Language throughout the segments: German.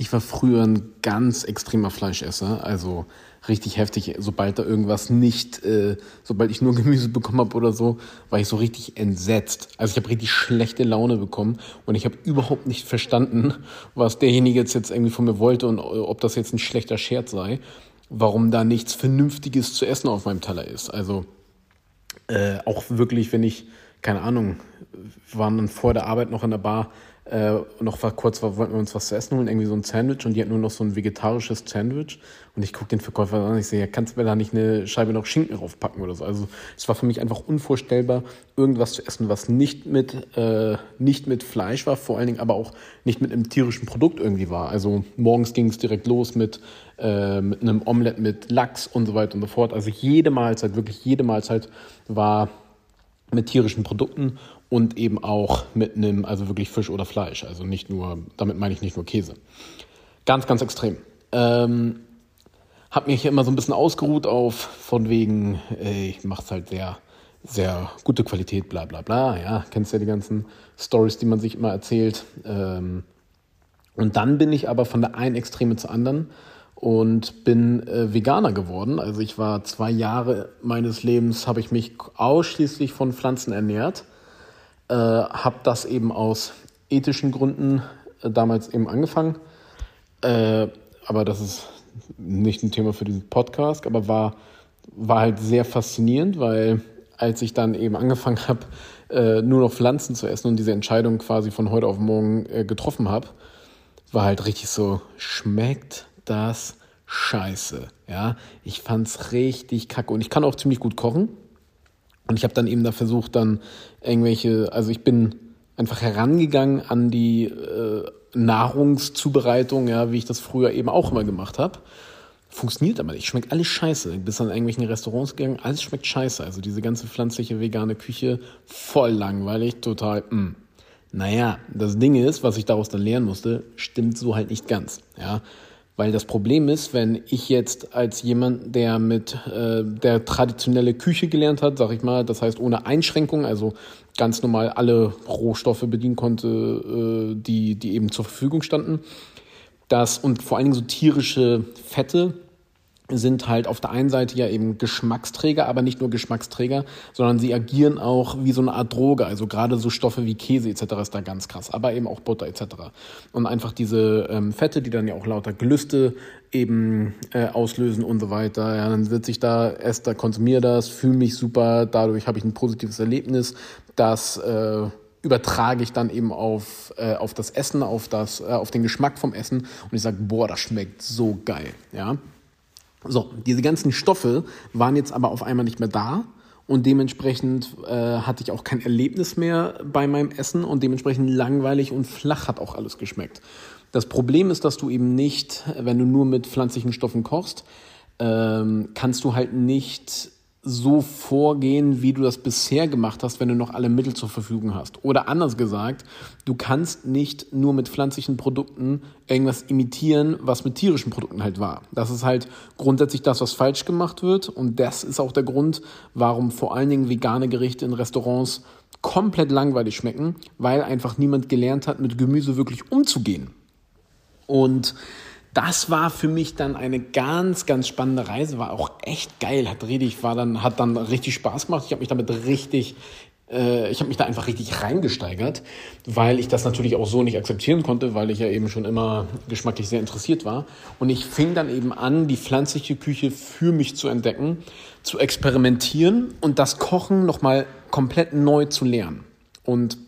Ich war früher ein ganz extremer Fleischesser, also richtig heftig, sobald da irgendwas nicht, äh, sobald ich nur Gemüse bekommen habe oder so, war ich so richtig entsetzt. Also ich habe richtig schlechte Laune bekommen und ich habe überhaupt nicht verstanden, was derjenige jetzt, jetzt irgendwie von mir wollte und ob das jetzt ein schlechter Scherz sei, warum da nichts Vernünftiges zu essen auf meinem Teller ist. Also äh, auch wirklich, wenn ich, keine Ahnung, waren dann vor der Arbeit noch in der Bar, äh, noch war kurz, war, wollten wir uns was zu essen holen, irgendwie so ein Sandwich und die hat nur noch so ein vegetarisches Sandwich und ich gucke den Verkäufer an und ich sehe, ja, kannst du mir da nicht eine Scheibe noch Schinken draufpacken oder so. Also es war für mich einfach unvorstellbar, irgendwas zu essen, was nicht mit, äh, nicht mit Fleisch war, vor allen Dingen aber auch nicht mit einem tierischen Produkt irgendwie war. Also morgens ging es direkt los mit, äh, mit einem Omelett mit Lachs und so weiter und so fort. Also jede Mahlzeit, wirklich jede Mahlzeit war mit tierischen Produkten und eben auch mit einem, also wirklich Fisch oder Fleisch. Also nicht nur, damit meine ich nicht nur Käse. Ganz, ganz extrem. Ähm, hab mich hier immer so ein bisschen ausgeruht auf, von wegen, ey, ich mach's halt sehr, sehr gute Qualität, bla bla bla. Ja, kennst ja die ganzen Stories, die man sich immer erzählt. Ähm, und dann bin ich aber von der einen Extreme zur anderen und bin äh, Veganer geworden. Also ich war zwei Jahre meines Lebens, habe ich mich ausschließlich von Pflanzen ernährt äh, habe das eben aus ethischen Gründen äh, damals eben angefangen. Äh, aber das ist nicht ein Thema für diesen Podcast, aber war, war halt sehr faszinierend, weil als ich dann eben angefangen habe, äh, nur noch Pflanzen zu essen und diese Entscheidung quasi von heute auf morgen äh, getroffen habe, war halt richtig so, schmeckt das scheiße. Ja, ich fand's richtig kacke und ich kann auch ziemlich gut kochen. Und ich habe dann eben da versucht, dann irgendwelche, also ich bin einfach herangegangen an die äh, Nahrungszubereitung, ja, wie ich das früher eben auch immer gemacht habe. Funktioniert aber nicht. Schmeckt alles scheiße. Bis an irgendwelchen Restaurants gegangen, alles schmeckt scheiße. Also diese ganze pflanzliche vegane Küche, voll langweilig, total, mh. Mm. Naja, das Ding ist, was ich daraus dann lernen musste, stimmt so halt nicht ganz. Ja, weil das Problem ist, wenn ich jetzt als jemand, der mit äh, der traditionelle Küche gelernt hat, sag ich mal, das heißt ohne Einschränkung, also ganz normal alle Rohstoffe bedienen konnte, äh, die, die eben zur Verfügung standen, das und vor allen Dingen so tierische Fette sind halt auf der einen Seite ja eben Geschmacksträger, aber nicht nur Geschmacksträger, sondern sie agieren auch wie so eine Art Droge. Also gerade so Stoffe wie Käse etc. ist da ganz krass, aber eben auch Butter etc. Und einfach diese ähm, Fette, die dann ja auch lauter Gelüste eben äh, auslösen und so weiter. Ja, dann wird sich da, ess da, konsumiere das, fühle mich super, dadurch habe ich ein positives Erlebnis. Das äh, übertrage ich dann eben auf, äh, auf das Essen, auf, das, äh, auf den Geschmack vom Essen und ich sage, boah, das schmeckt so geil. Ja. So, diese ganzen Stoffe waren jetzt aber auf einmal nicht mehr da und dementsprechend äh, hatte ich auch kein Erlebnis mehr bei meinem Essen und dementsprechend langweilig und flach hat auch alles geschmeckt. Das Problem ist, dass du eben nicht, wenn du nur mit pflanzlichen Stoffen kochst, ähm, kannst du halt nicht so vorgehen, wie du das bisher gemacht hast, wenn du noch alle Mittel zur Verfügung hast. Oder anders gesagt, du kannst nicht nur mit pflanzlichen Produkten irgendwas imitieren, was mit tierischen Produkten halt war. Das ist halt grundsätzlich das, was falsch gemacht wird. Und das ist auch der Grund, warum vor allen Dingen vegane Gerichte in Restaurants komplett langweilig schmecken, weil einfach niemand gelernt hat, mit Gemüse wirklich umzugehen. Und das war für mich dann eine ganz, ganz spannende Reise, war auch echt geil, hat richtig, war dann, hat dann richtig Spaß gemacht. Ich habe mich damit richtig, äh, ich habe mich da einfach richtig reingesteigert, weil ich das natürlich auch so nicht akzeptieren konnte, weil ich ja eben schon immer geschmacklich sehr interessiert war. Und ich fing dann eben an, die pflanzliche Küche für mich zu entdecken, zu experimentieren und das Kochen nochmal komplett neu zu lernen. Und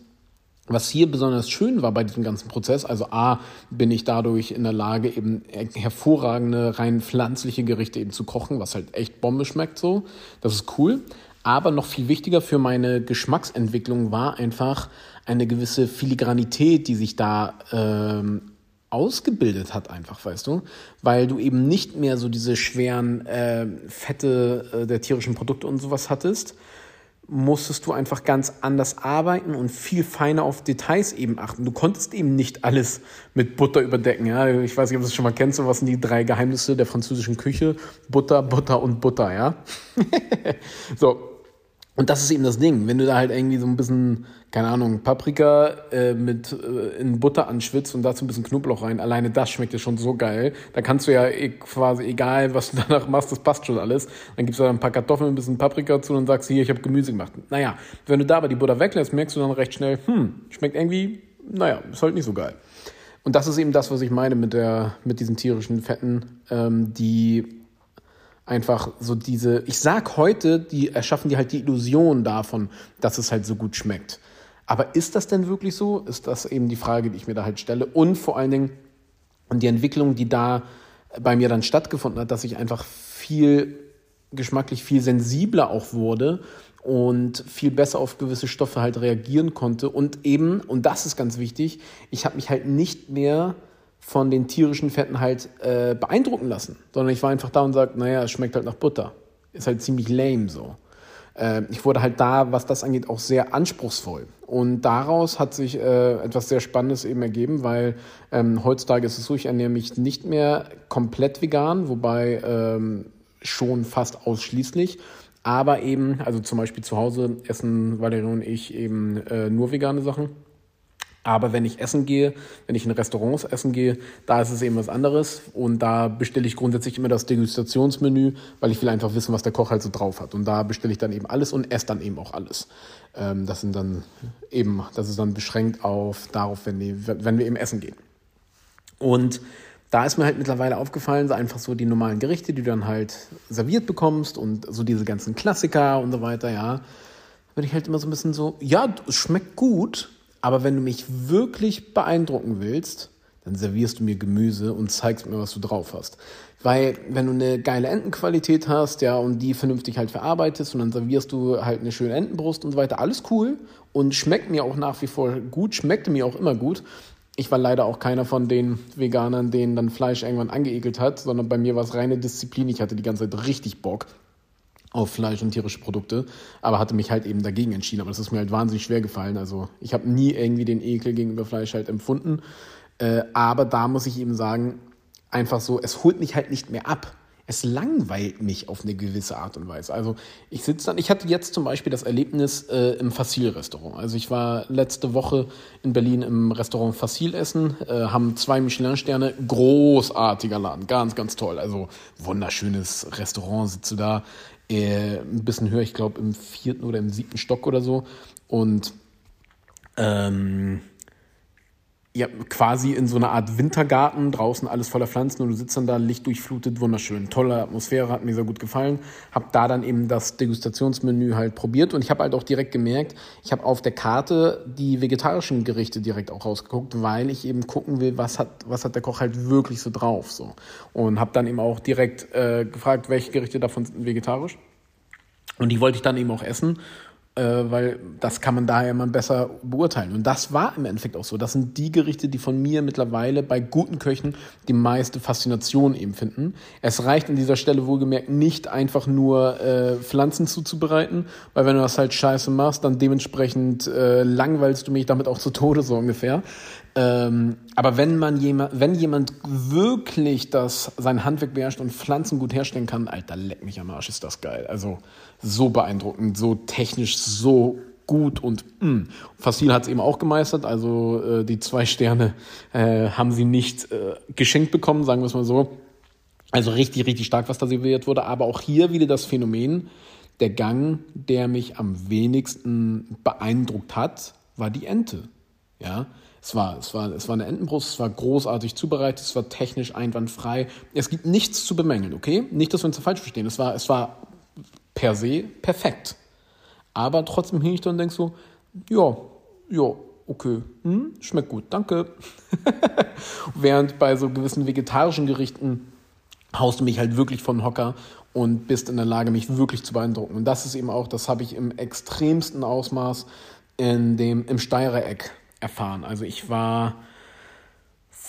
was hier besonders schön war bei diesem ganzen Prozess, also A, bin ich dadurch in der Lage, eben hervorragende, rein pflanzliche Gerichte eben zu kochen, was halt echt Bombe schmeckt so. Das ist cool. Aber noch viel wichtiger für meine Geschmacksentwicklung war einfach eine gewisse Filigranität, die sich da ähm, ausgebildet hat, einfach, weißt du, weil du eben nicht mehr so diese schweren äh, Fette äh, der tierischen Produkte und sowas hattest, musstest du einfach ganz anders arbeiten und viel feiner auf Details eben achten. Du konntest eben nicht alles mit Butter überdecken. Ja? Ich weiß nicht, ob du das schon mal kennst, so was sind die drei Geheimnisse der französischen Küche? Butter, Butter und Butter, ja. so. Und das ist eben das Ding, wenn du da halt irgendwie so ein bisschen, keine Ahnung, Paprika äh, mit äh, in Butter anschwitzt und dazu ein bisschen Knoblauch rein, alleine das schmeckt dir schon so geil. Da kannst du ja eh quasi, egal was du danach machst, das passt schon alles. Dann gibst du da ein paar Kartoffeln, ein bisschen Paprika zu und sagst, hier, ich habe Gemüse gemacht. Naja, wenn du da aber die Butter weglässt, merkst du dann recht schnell, hm, schmeckt irgendwie, naja, ist halt nicht so geil. Und das ist eben das, was ich meine mit, der, mit diesen tierischen Fetten, ähm, die einfach so diese, ich sag heute, die erschaffen die halt die Illusion davon, dass es halt so gut schmeckt. Aber ist das denn wirklich so? Ist das eben die Frage, die ich mir da halt stelle? Und vor allen Dingen die Entwicklung, die da bei mir dann stattgefunden hat, dass ich einfach viel geschmacklich viel sensibler auch wurde und viel besser auf gewisse Stoffe halt reagieren konnte und eben, und das ist ganz wichtig, ich habe mich halt nicht mehr von den tierischen Fetten halt äh, beeindrucken lassen, sondern ich war einfach da und sagte, naja, es schmeckt halt nach Butter. Ist halt ziemlich lame so. Äh, ich wurde halt da, was das angeht, auch sehr anspruchsvoll. Und daraus hat sich äh, etwas sehr Spannendes eben ergeben, weil ähm, heutzutage ist es so, ich ernähre mich nicht mehr komplett vegan, wobei ähm, schon fast ausschließlich. Aber eben, also zum Beispiel zu Hause essen Valerie und ich eben äh, nur vegane Sachen. Aber wenn ich essen gehe, wenn ich in Restaurants essen gehe, da ist es eben was anderes. Und da bestelle ich grundsätzlich immer das Degustationsmenü, weil ich will einfach wissen, was der Koch halt so drauf hat. Und da bestelle ich dann eben alles und esse dann eben auch alles. Ähm, das sind dann eben, das ist dann beschränkt auf darauf, wenn, die, wenn wir eben essen gehen. Und da ist mir halt mittlerweile aufgefallen, einfach so die normalen Gerichte, die du dann halt serviert bekommst und so diese ganzen Klassiker und so weiter, ja. Bin ich halt immer so ein bisschen so, ja, es schmeckt gut, aber wenn du mich wirklich beeindrucken willst, dann servierst du mir Gemüse und zeigst mir, was du drauf hast. Weil wenn du eine geile Entenqualität hast, ja, und die vernünftig halt verarbeitest und dann servierst du halt eine schöne Entenbrust und so weiter, alles cool und schmeckt mir auch nach wie vor gut, schmeckte mir auch immer gut. Ich war leider auch keiner von den Veganern, denen dann Fleisch irgendwann angeekelt hat, sondern bei mir war es reine Disziplin. Ich hatte die ganze Zeit richtig Bock auf Fleisch und tierische Produkte, aber hatte mich halt eben dagegen entschieden. Aber das ist mir halt wahnsinnig schwer gefallen. Also ich habe nie irgendwie den Ekel gegenüber Fleisch halt empfunden. Äh, aber da muss ich eben sagen, einfach so, es holt mich halt nicht mehr ab. Es langweilt mich auf eine gewisse Art und Weise. Also ich sitze dann, ich hatte jetzt zum Beispiel das Erlebnis äh, im Fassil-Restaurant. Also ich war letzte Woche in Berlin im Restaurant Fassil essen, äh, haben zwei Michelin-Sterne, großartiger Laden, ganz, ganz toll. Also wunderschönes Restaurant, sitze da, äh, ein bisschen höher, ich glaube im vierten oder im siebten Stock oder so. Und ähm, ja, quasi in so einer Art Wintergarten, draußen alles voller Pflanzen und du sitzt dann da, Licht durchflutet, wunderschön. Tolle Atmosphäre, hat mir sehr gut gefallen. Hab da dann eben das Degustationsmenü halt probiert und ich habe halt auch direkt gemerkt, ich habe auf der Karte die vegetarischen Gerichte direkt auch rausgeguckt, weil ich eben gucken will, was hat, was hat der Koch halt wirklich so drauf. so Und habe dann eben auch direkt äh, gefragt, welche Gerichte davon sind vegetarisch. Und die wollte ich dann eben auch essen weil das kann man daher immer besser beurteilen. Und das war im Endeffekt auch so. Das sind die Gerichte, die von mir mittlerweile bei guten Köchen die meiste Faszination eben finden. Es reicht an dieser Stelle wohlgemerkt nicht einfach nur äh, Pflanzen zuzubereiten, weil wenn du das halt scheiße machst, dann dementsprechend äh, langweilst du mich damit auch zu Tode so ungefähr. Ähm, aber wenn man jemand, wenn jemand wirklich das, sein Handwerk beherrscht und Pflanzen gut herstellen kann, Alter, leck mich am Arsch, ist das geil. Also so beeindruckend, so technisch, so gut und mh. Mm. Fassil hat es eben auch gemeistert, also äh, die zwei Sterne äh, haben sie nicht äh, geschenkt bekommen, sagen wir es mal so. Also richtig, richtig stark, was da serviert wurde. Aber auch hier wieder das Phänomen, der Gang, der mich am wenigsten beeindruckt hat, war die Ente. Ja, es war, es war, es war eine Entenbrust, es war großartig zubereitet, es war technisch einwandfrei. Es gibt nichts zu bemängeln, okay? Nicht, dass wir uns falsch verstehen. Es war, es war per se perfekt. Aber trotzdem hing ich da und denk so, ja, ja, okay, hm, schmeckt gut, danke. Während bei so gewissen vegetarischen Gerichten haust du mich halt wirklich von Hocker und bist in der Lage, mich wirklich zu beeindrucken. Und das ist eben auch, das habe ich im extremsten Ausmaß in dem, im Steirer Eck erfahren. Also ich war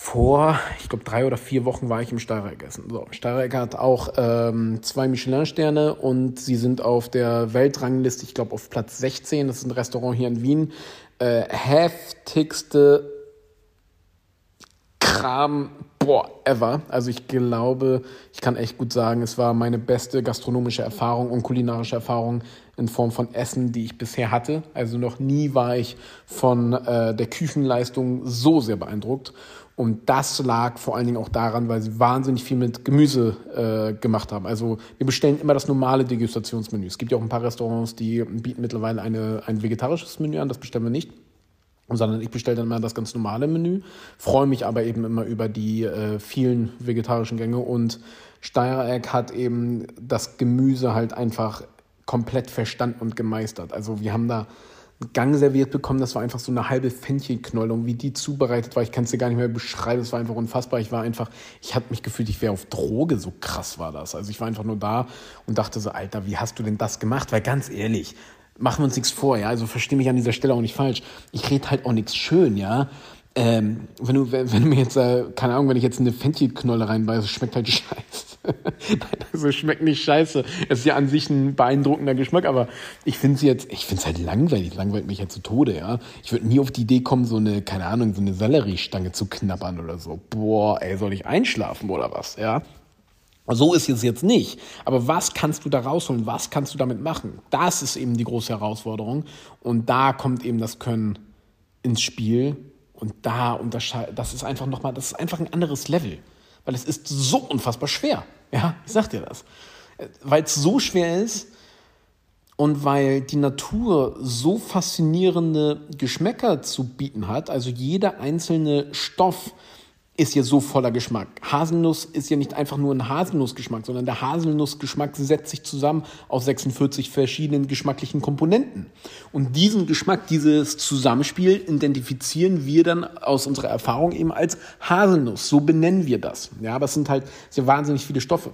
vor, ich glaube, drei oder vier Wochen war ich im Steireck essen. So, Steireck hat auch ähm, zwei Michelin-Sterne und sie sind auf der Weltrangliste, ich glaube, auf Platz 16. Das ist ein Restaurant hier in Wien. Äh, heftigste Kram, boah, ever. Also ich glaube, ich kann echt gut sagen, es war meine beste gastronomische Erfahrung und kulinarische Erfahrung in Form von Essen, die ich bisher hatte. Also noch nie war ich von äh, der Küchenleistung so sehr beeindruckt. Und das lag vor allen Dingen auch daran, weil sie wahnsinnig viel mit Gemüse äh, gemacht haben. Also wir bestellen immer das normale Degustationsmenü. Es gibt ja auch ein paar Restaurants, die bieten mittlerweile eine, ein vegetarisches Menü an, das bestellen wir nicht sondern ich bestelle dann mal das ganz normale Menü, freue mich aber eben immer über die äh, vielen vegetarischen Gänge und Steiereck hat eben das Gemüse halt einfach komplett verstanden und gemeistert. Also wir haben da einen Gang serviert bekommen, das war einfach so eine halbe Fenchelknollung, wie die zubereitet war. Ich kann es dir gar nicht mehr beschreiben, es war einfach unfassbar. Ich war einfach, ich hatte mich gefühlt, ich wäre auf Droge, so krass war das. Also ich war einfach nur da und dachte so, Alter, wie hast du denn das gemacht? Weil ganz ehrlich, machen wir uns nichts vor, ja. Also verstehe mich an dieser Stelle auch nicht falsch. Ich rede halt auch nichts schön, ja. Ähm, wenn du, wenn, wenn du mir jetzt, äh, keine Ahnung, wenn ich jetzt eine Fenchelknolle reinbeiße, schmeckt halt scheiße. Nein, also schmeckt nicht scheiße. Es ist ja an sich ein beeindruckender Geschmack, aber ich finde es jetzt, ich finde es halt langweilig, langweilt mich ja zu Tode, ja. Ich würde nie auf die Idee kommen, so eine, keine Ahnung, so eine Selleriestange zu knabbern oder so. Boah, ey, soll ich einschlafen oder was, ja? So ist es jetzt nicht. Aber was kannst du da rausholen? Was kannst du damit machen? Das ist eben die große Herausforderung. Und da kommt eben das Können ins Spiel. Und da unterscheidet, das ist einfach nochmal, das ist einfach ein anderes Level. Weil es ist so unfassbar schwer. Ja, ich sag dir das. Weil es so schwer ist und weil die Natur so faszinierende Geschmäcker zu bieten hat, also jeder einzelne Stoff, ist ja so voller Geschmack. Haselnuss ist ja nicht einfach nur ein Haselnussgeschmack, sondern der Haselnussgeschmack setzt sich zusammen aus 46 verschiedenen geschmacklichen Komponenten. Und diesen Geschmack, dieses Zusammenspiel identifizieren wir dann aus unserer Erfahrung eben als Haselnuss. So benennen wir das. Ja, aber es sind halt sehr wahnsinnig viele Stoffe.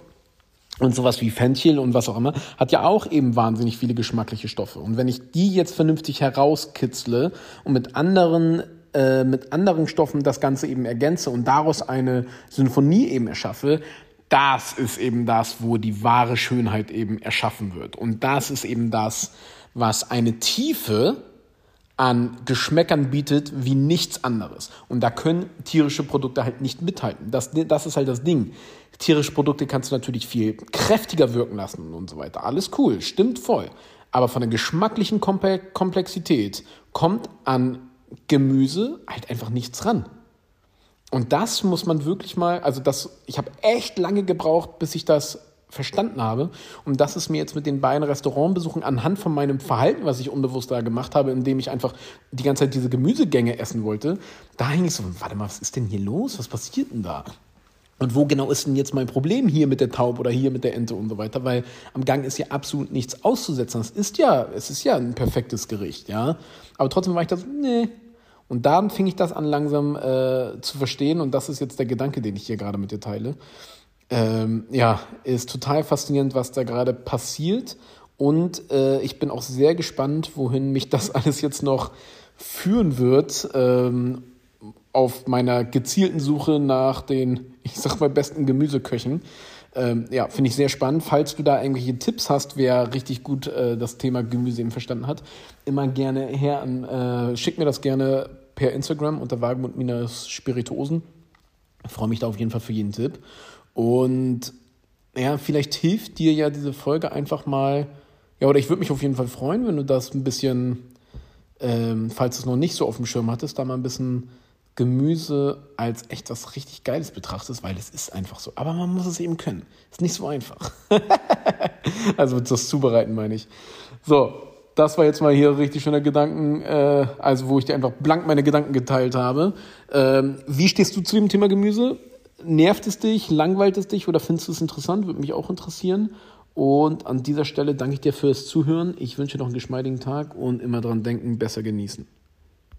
Und sowas wie Fenchel und was auch immer hat ja auch eben wahnsinnig viele geschmackliche Stoffe. Und wenn ich die jetzt vernünftig herauskitzle und mit anderen äh, mit anderen Stoffen das Ganze eben ergänze und daraus eine Sinfonie eben erschaffe, das ist eben das, wo die wahre Schönheit eben erschaffen wird. Und das ist eben das, was eine Tiefe an Geschmäckern bietet wie nichts anderes. Und da können tierische Produkte halt nicht mithalten. Das, das ist halt das Ding. Tierische Produkte kannst du natürlich viel kräftiger wirken lassen und so weiter. Alles cool, stimmt voll. Aber von der geschmacklichen Komplexität kommt an Gemüse halt einfach nichts ran. Und das muss man wirklich mal, also das, ich habe echt lange gebraucht, bis ich das verstanden habe. Und das ist mir jetzt mit den beiden Restaurantbesuchen anhand von meinem Verhalten, was ich unbewusst da gemacht habe, indem ich einfach die ganze Zeit diese Gemüsegänge essen wollte, da hing ich so, warte mal, was ist denn hier los? Was passiert denn da? Und wo genau ist denn jetzt mein Problem hier mit der Taube oder hier mit der Ente und so weiter? Weil am Gang ist ja absolut nichts auszusetzen. Es ist ja, es ist ja ein perfektes Gericht, ja. Aber trotzdem war ich da so, nee, und dann fing ich das an langsam äh, zu verstehen und das ist jetzt der Gedanke, den ich hier gerade mit dir teile. Ähm, ja, ist total faszinierend, was da gerade passiert und äh, ich bin auch sehr gespannt, wohin mich das alles jetzt noch führen wird ähm, auf meiner gezielten Suche nach den, ich sag mal, besten Gemüseköchen. Ähm, ja, finde ich sehr spannend. Falls du da irgendwelche Tipps hast, wer richtig gut äh, das Thema Gemüse eben verstanden hat, immer gerne her an, äh, schick mir das gerne per Instagram unter Wagemund Minas Spirituosen. Ich freue mich da auf jeden Fall für jeden Tipp. Und ja, vielleicht hilft dir ja diese Folge einfach mal, ja, oder ich würde mich auf jeden Fall freuen, wenn du das ein bisschen, ähm, falls du es noch nicht so auf dem Schirm hattest, da mal ein bisschen Gemüse als echt was richtig Geiles betrachtest, weil es ist einfach so. Aber man muss es eben können. Ist nicht so einfach. also das Zubereiten meine ich. So, das war jetzt mal hier richtig schöner Gedanken, äh, also wo ich dir einfach blank meine Gedanken geteilt habe. Ähm, wie stehst du zu dem Thema Gemüse? Nervt es dich, langweilt es dich oder findest du es interessant? Würde mich auch interessieren. Und an dieser Stelle danke ich dir fürs Zuhören. Ich wünsche dir noch einen geschmeidigen Tag und immer dran denken, besser genießen.